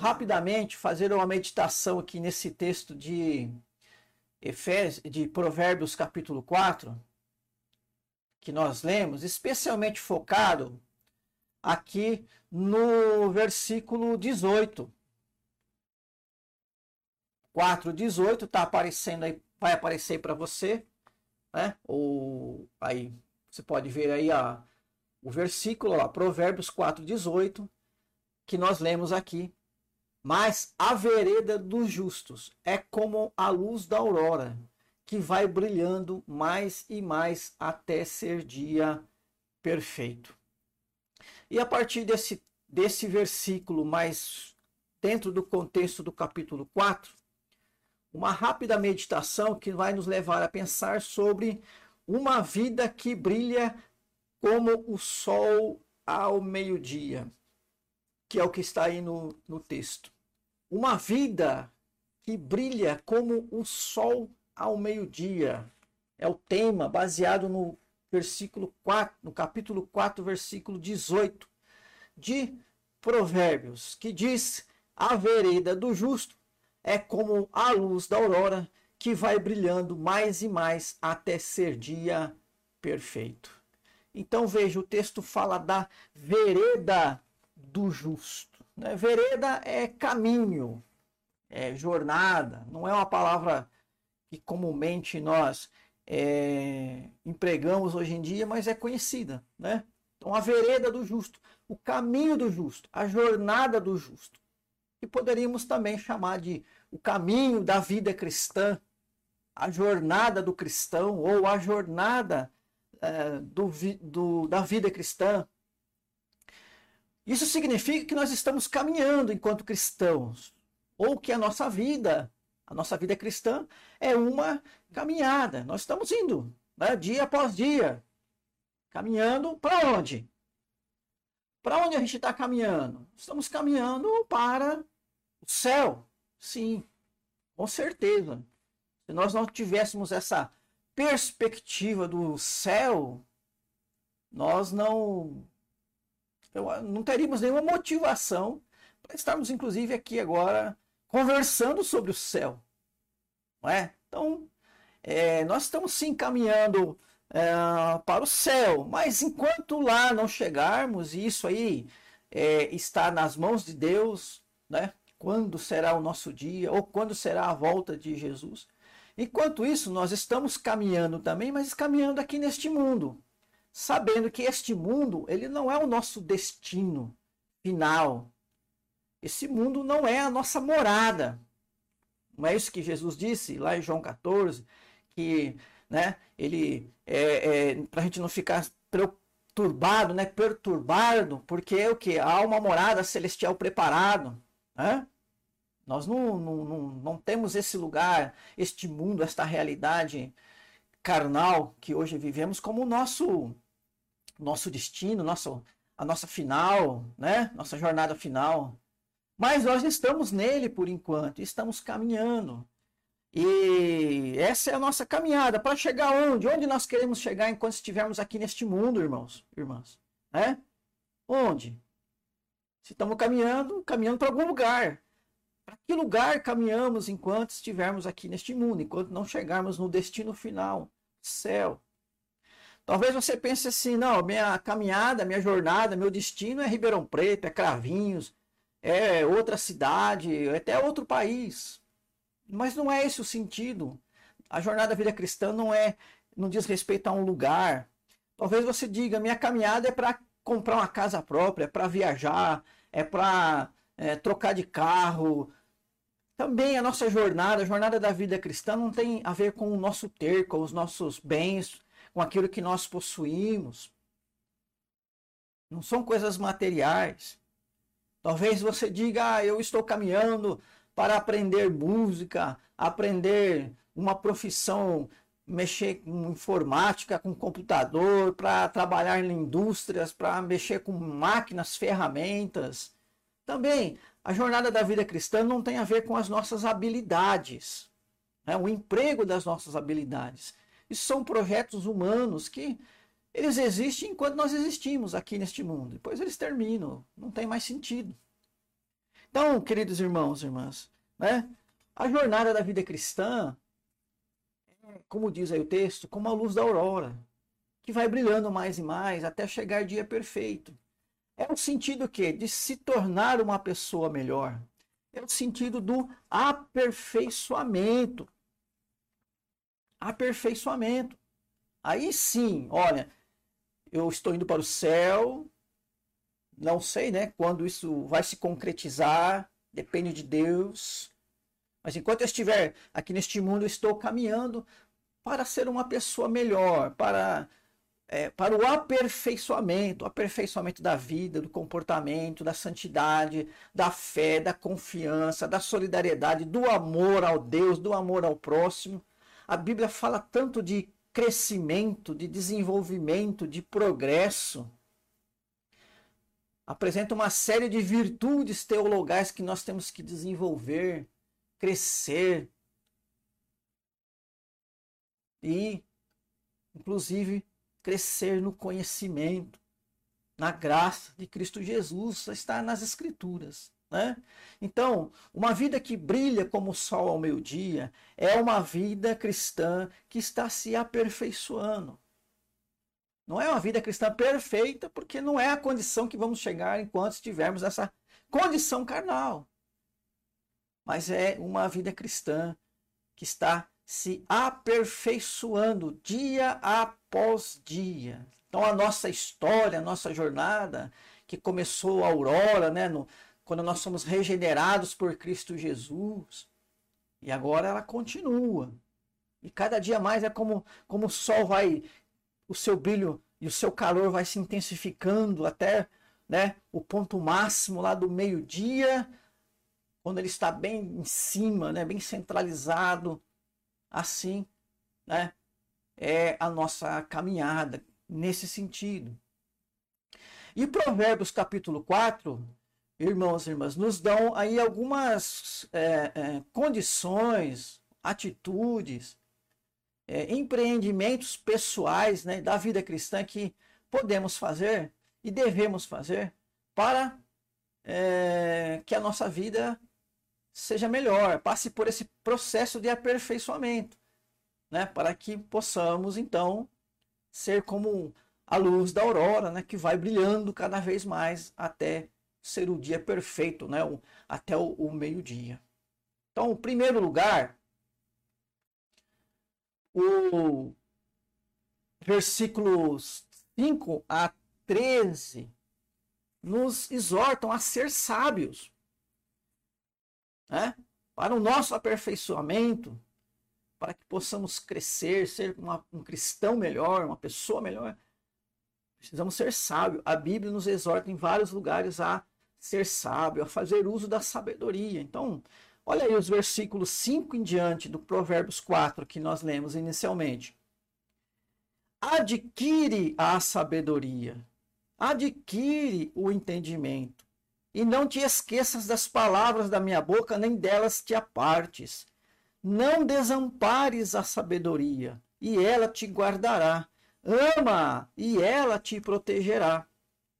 rapidamente fazer uma meditação aqui nesse texto de Efésios, de Provérbios capítulo 4, que nós lemos, especialmente focado aqui no versículo 18. 4:18 está aparecendo aí, vai aparecer para você, né? Ou aí você pode ver aí a, o versículo lá, Provérbios 4:18, que nós lemos aqui. Mas a vereda dos justos é como a luz da aurora, que vai brilhando mais e mais até ser dia perfeito. E a partir desse, desse versículo, mais dentro do contexto do capítulo 4, uma rápida meditação que vai nos levar a pensar sobre uma vida que brilha como o sol ao meio-dia, que é o que está aí no, no texto. Uma vida que brilha como o sol ao meio-dia. É o tema baseado no versículo 4, no capítulo 4, versículo 18 de Provérbios, que diz: A vereda do justo é como a luz da aurora que vai brilhando mais e mais até ser dia perfeito. Então veja, o texto fala da vereda do justo. Né? Vereda é caminho, é jornada, não é uma palavra que comumente nós é, empregamos hoje em dia, mas é conhecida. Né? Então a vereda do justo, o caminho do justo, a jornada do justo que poderíamos também chamar de o caminho da vida cristã, a jornada do cristão ou a jornada é, do, do, da vida cristã. Isso significa que nós estamos caminhando enquanto cristãos, ou que a nossa vida, a nossa vida cristã, é uma caminhada. Nós estamos indo, né, dia após dia, caminhando para onde? Para onde a gente está caminhando? Estamos caminhando para o céu, sim, com certeza. Se nós não tivéssemos essa perspectiva do céu, nós não não teríamos nenhuma motivação para estarmos, inclusive, aqui agora conversando sobre o céu. Não é? Então, é, nós estamos sim caminhando é, para o céu, mas enquanto lá não chegarmos, e isso aí é, está nas mãos de Deus, né? quando será o nosso dia ou quando será a volta de Jesus. Enquanto isso, nós estamos caminhando também, mas caminhando aqui neste mundo, sabendo que este mundo, ele não é o nosso destino final. Esse mundo não é a nossa morada. Não é isso que Jesus disse lá em João 14, que né, ele é, é para a gente não ficar perturbado, né, perturbado, porque é o que há uma morada celestial preparado. Né? Nós não, não, não, não temos esse lugar, este mundo, esta realidade carnal que hoje vivemos como o nosso, nosso destino, nosso, a nossa final, né? nossa jornada final. Mas nós estamos nele por enquanto, estamos caminhando. E essa é a nossa caminhada para chegar onde? Onde nós queremos chegar enquanto estivermos aqui neste mundo, irmãos, irmãs? É? Onde? Se estamos caminhando, caminhando para algum lugar. Para que lugar caminhamos enquanto estivermos aqui neste mundo, enquanto não chegarmos no destino final, céu? Talvez você pense assim, não, minha caminhada, minha jornada, meu destino é Ribeirão Preto, é Cravinhos, é outra cidade, é até outro país. Mas não é esse o sentido. A jornada da vida cristã não é, não diz respeito a um lugar. Talvez você diga, minha caminhada é para comprar uma casa própria, é para viajar, é para é, trocar de carro, também a nossa jornada, a jornada da vida cristã, não tem a ver com o nosso ter, com os nossos bens, com aquilo que nós possuímos. Não são coisas materiais. Talvez você diga, ah, eu estou caminhando para aprender música, aprender uma profissão, mexer com informática, com computador, para trabalhar em indústrias, para mexer com máquinas, ferramentas. Também a jornada da vida cristã não tem a ver com as nossas habilidades, né? o emprego das nossas habilidades. Isso são projetos humanos que eles existem enquanto nós existimos aqui neste mundo. Depois eles terminam, não tem mais sentido. Então, queridos irmãos e irmãs, né? A jornada da vida cristã, como diz aí o texto, como a luz da aurora, que vai brilhando mais e mais até chegar dia perfeito. É o sentido que de se tornar uma pessoa melhor. É o sentido do aperfeiçoamento. Aperfeiçoamento. Aí sim, olha, eu estou indo para o céu, não sei, né, quando isso vai se concretizar, depende de Deus. Mas enquanto eu estiver aqui neste mundo, eu estou caminhando para ser uma pessoa melhor, para é, para o aperfeiçoamento, o aperfeiçoamento da vida, do comportamento, da santidade, da fé, da confiança, da solidariedade, do amor ao Deus, do amor ao próximo. A Bíblia fala tanto de crescimento, de desenvolvimento, de progresso. Apresenta uma série de virtudes teologais que nós temos que desenvolver, crescer e, inclusive, crescer no conhecimento, na graça de Cristo Jesus, está nas Escrituras. Né? Então, uma vida que brilha como o sol ao meio-dia é uma vida cristã que está se aperfeiçoando. Não é uma vida cristã perfeita, porque não é a condição que vamos chegar enquanto estivermos nessa condição carnal. Mas é uma vida cristã que está se aperfeiçoando dia após dia. Então a nossa história, a nossa jornada, que começou a aurora, né, no, quando nós somos regenerados por Cristo Jesus, e agora ela continua. E cada dia mais é como, como o sol vai, o seu brilho e o seu calor vai se intensificando até né, o ponto máximo lá do meio-dia, quando ele está bem em cima, né, bem centralizado Assim, né, é a nossa caminhada nesse sentido. E Provérbios capítulo 4, irmãos e irmãs, nos dão aí algumas é, é, condições, atitudes, é, empreendimentos pessoais né, da vida cristã que podemos fazer e devemos fazer para é, que a nossa vida seja melhor, passe por esse processo de aperfeiçoamento, né? Para que possamos então ser como a luz da aurora, né? Que vai brilhando cada vez mais até ser o dia perfeito, né? O, até o, o meio-dia. Então, em primeiro lugar, o versículos 5 a 13 nos exortam a ser sábios né? para o nosso aperfeiçoamento, para que possamos crescer, ser uma, um cristão melhor, uma pessoa melhor, precisamos ser sábios. A Bíblia nos exorta em vários lugares a ser sábio, a fazer uso da sabedoria. Então, olha aí os versículos 5 em diante do Provérbios 4 que nós lemos inicialmente. Adquire a sabedoria, adquire o entendimento e não te esqueças das palavras da minha boca, nem delas te apartes. Não desampares a sabedoria, e ela te guardará. Ama, e ela te protegerá.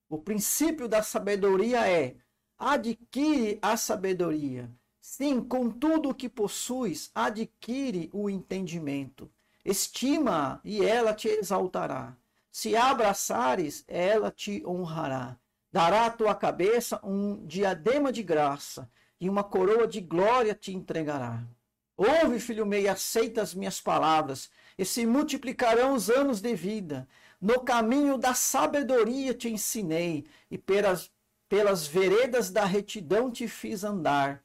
O princípio da sabedoria é: adquire a sabedoria. Sim, com tudo o que possuis, adquire o entendimento. Estima, e ela te exaltará. Se abraçares, ela te honrará. Dará à tua cabeça um diadema de graça e uma coroa de glória te entregará. Ouve, filho meu, e aceita as minhas palavras, e se multiplicarão os anos de vida. No caminho da sabedoria te ensinei, e pelas, pelas veredas da retidão te fiz andar.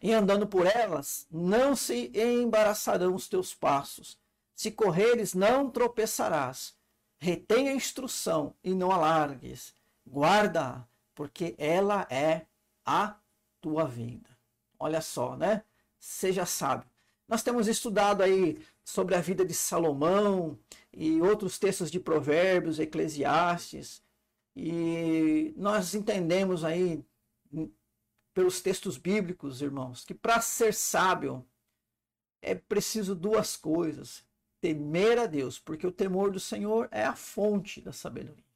E andando por elas, não se embaraçarão os teus passos. Se correres, não tropeçarás. Retém a instrução e não alargues guarda, porque ela é a tua vida. Olha só, né? Seja sábio. Nós temos estudado aí sobre a vida de Salomão e outros textos de Provérbios, Eclesiastes, e nós entendemos aí pelos textos bíblicos, irmãos, que para ser sábio é preciso duas coisas: temer a Deus, porque o temor do Senhor é a fonte da sabedoria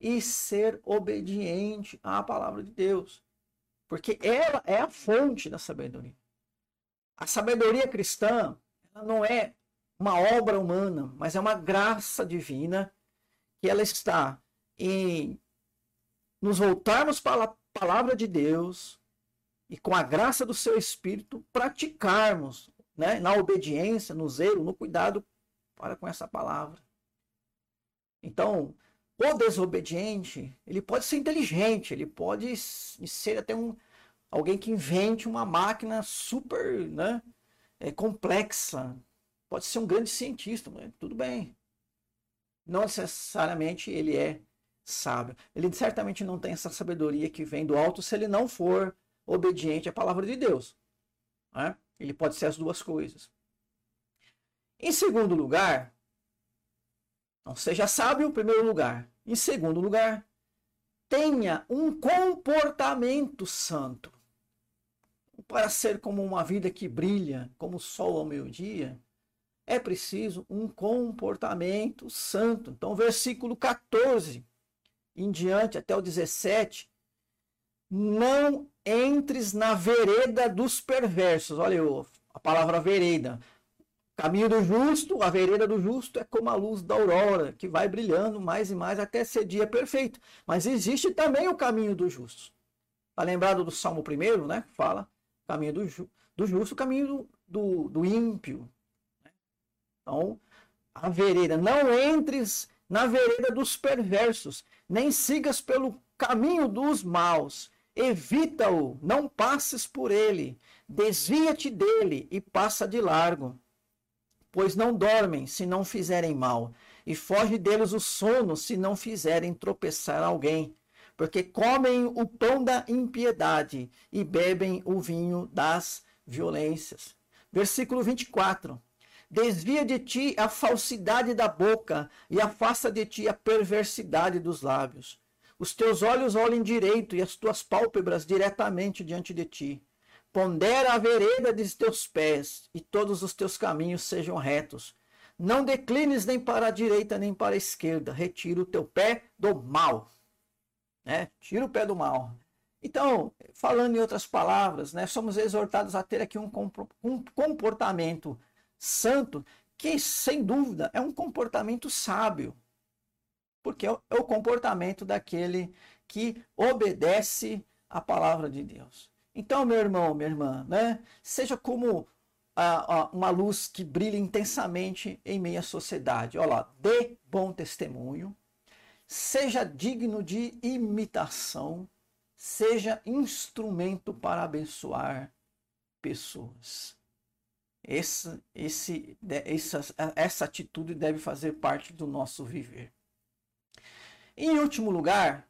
e ser obediente à palavra de Deus. Porque ela é a fonte da sabedoria. A sabedoria cristã ela não é uma obra humana, mas é uma graça divina que ela está em nos voltarmos para a palavra de Deus e com a graça do seu Espírito praticarmos né, na obediência, no zelo, no cuidado para com essa palavra. Então, o desobediente, ele pode ser inteligente, ele pode ser até um alguém que invente uma máquina super, né, é, complexa. Pode ser um grande cientista, mas tudo bem. Não necessariamente ele é sábio. Ele certamente não tem essa sabedoria que vem do alto se ele não for obediente à palavra de Deus. Né? Ele pode ser as duas coisas. Em segundo lugar, não seja sábio, em primeiro lugar. Em segundo lugar, tenha um comportamento santo. Para ser como uma vida que brilha, como o sol ao meio-dia, é preciso um comportamento santo. Então, versículo 14 em diante, até o 17, não entres na vereda dos perversos. Olha a palavra vereda. Caminho do justo, a vereda do justo é como a luz da aurora, que vai brilhando mais e mais até ser dia perfeito. Mas existe também o caminho do justo. Está lembrado do Salmo 1, né? Fala caminho do, ju do justo, o caminho do, do, do ímpio. Então, a vereda, não entres na vereda dos perversos, nem sigas pelo caminho dos maus. Evita-o, não passes por ele. Desvia-te dele e passa de largo. Pois não dormem se não fizerem mal, e foge deles o sono se não fizerem tropeçar alguém. Porque comem o pão da impiedade e bebem o vinho das violências. Versículo 24. Desvia de ti a falsidade da boca e afasta de ti a perversidade dos lábios. Os teus olhos olhem direito e as tuas pálpebras diretamente diante de ti. Pondera a vereda de teus pés e todos os teus caminhos sejam retos. Não declines nem para a direita nem para a esquerda. Retira o teu pé do mal. Né? Tira o pé do mal. Então, falando em outras palavras, né, somos exortados a ter aqui um comportamento santo, que sem dúvida é um comportamento sábio, porque é, é o comportamento daquele que obedece à palavra de Deus. Então, meu irmão, minha irmã, né, seja como uma luz que brilha intensamente em meio à sociedade. Olha lá, dê bom testemunho, seja digno de imitação, seja instrumento para abençoar pessoas. Esse, esse, essa, essa atitude deve fazer parte do nosso viver. Em último lugar,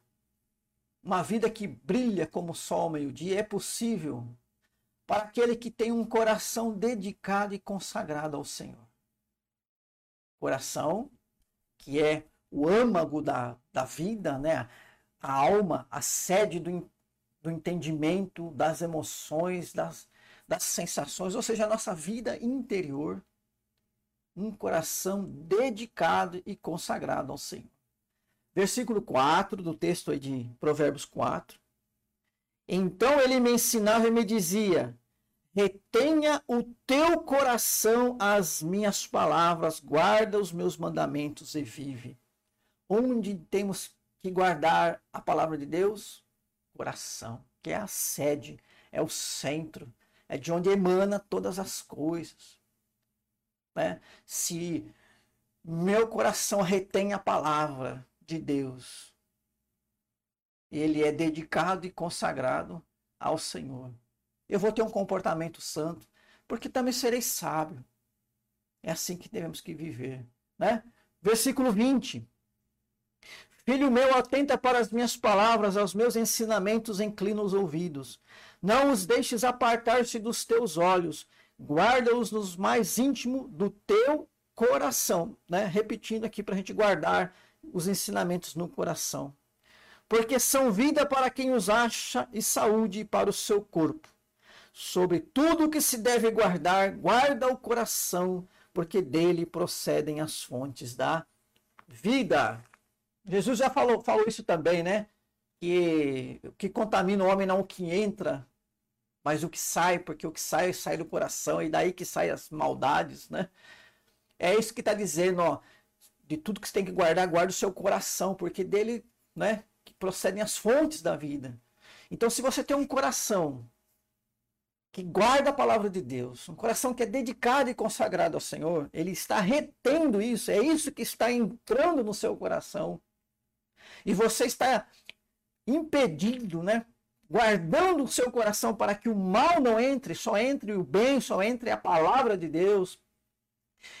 uma vida que brilha como o sol ao meio-dia é possível para aquele que tem um coração dedicado e consagrado ao Senhor. Coração que é o âmago da, da vida, né? a alma, a sede do, do entendimento, das emoções, das, das sensações, ou seja, a nossa vida interior, um coração dedicado e consagrado ao Senhor. Versículo 4 do texto aí de Provérbios 4. Então ele me ensinava e me dizia: Retenha o teu coração as minhas palavras, guarda os meus mandamentos e vive. Onde temos que guardar a palavra de Deus? Coração, que é a sede, é o centro, é de onde emana todas as coisas. Né? Se meu coração retém a palavra de Deus, ele é dedicado e consagrado ao Senhor. Eu vou ter um comportamento santo, porque também serei sábio. É assim que devemos que viver, né? Versículo 20. Filho meu, atenta para as minhas palavras, aos meus ensinamentos inclina os ouvidos. Não os deixes apartar-se dos teus olhos, guarda-os nos mais íntimo do teu coração. Né? Repetindo aqui para a gente guardar os ensinamentos no coração. Porque são vida para quem os acha e saúde para o seu corpo. Sobre tudo o que se deve guardar, guarda o coração, porque dele procedem as fontes da vida. Jesus já falou, falou isso também, né? que o que contamina o homem não é o que entra, mas o que sai, porque o que sai sai do coração e daí que saem as maldades, né? É isso que está dizendo, ó, de tudo que você tem que guardar, guarda o seu coração, porque dele, né, que procedem as fontes da vida. Então, se você tem um coração que guarda a palavra de Deus, um coração que é dedicado e consagrado ao Senhor, ele está retendo isso, é isso que está entrando no seu coração. E você está impedindo, né? Guardando o seu coração para que o mal não entre, só entre o bem, só entre a palavra de Deus.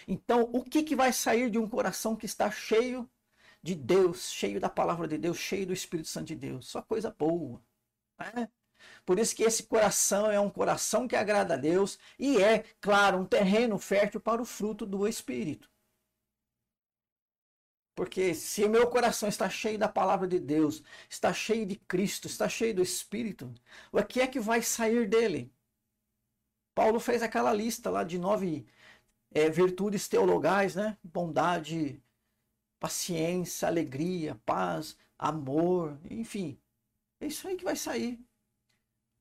Então, o que, que vai sair de um coração que está cheio de Deus, cheio da palavra de Deus, cheio do Espírito Santo de Deus? Só coisa boa. Né? Por isso que esse coração é um coração que agrada a Deus e é, claro, um terreno fértil para o fruto do Espírito. Porque se meu coração está cheio da palavra de Deus, está cheio de Cristo, está cheio do Espírito, o que é que vai sair dele? Paulo fez aquela lista lá de nove é, virtudes teologais, né? Bondade, paciência, alegria, paz, amor, enfim. É isso aí que vai sair.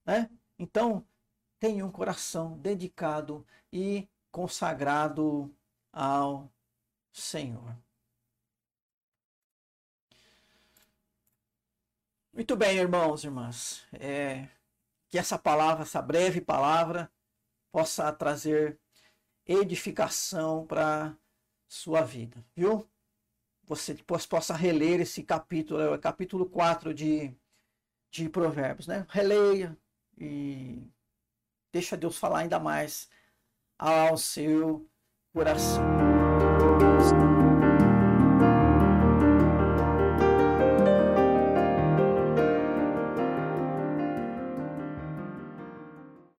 Né? Então, tenha um coração dedicado e consagrado ao Senhor. Muito bem, irmãos e irmãs. É, que essa palavra, essa breve palavra, possa trazer edificação para sua vida, viu? Você depois possa reler esse capítulo, é o capítulo 4 de, de Provérbios, né? Releia e deixa Deus falar ainda mais ao seu coração.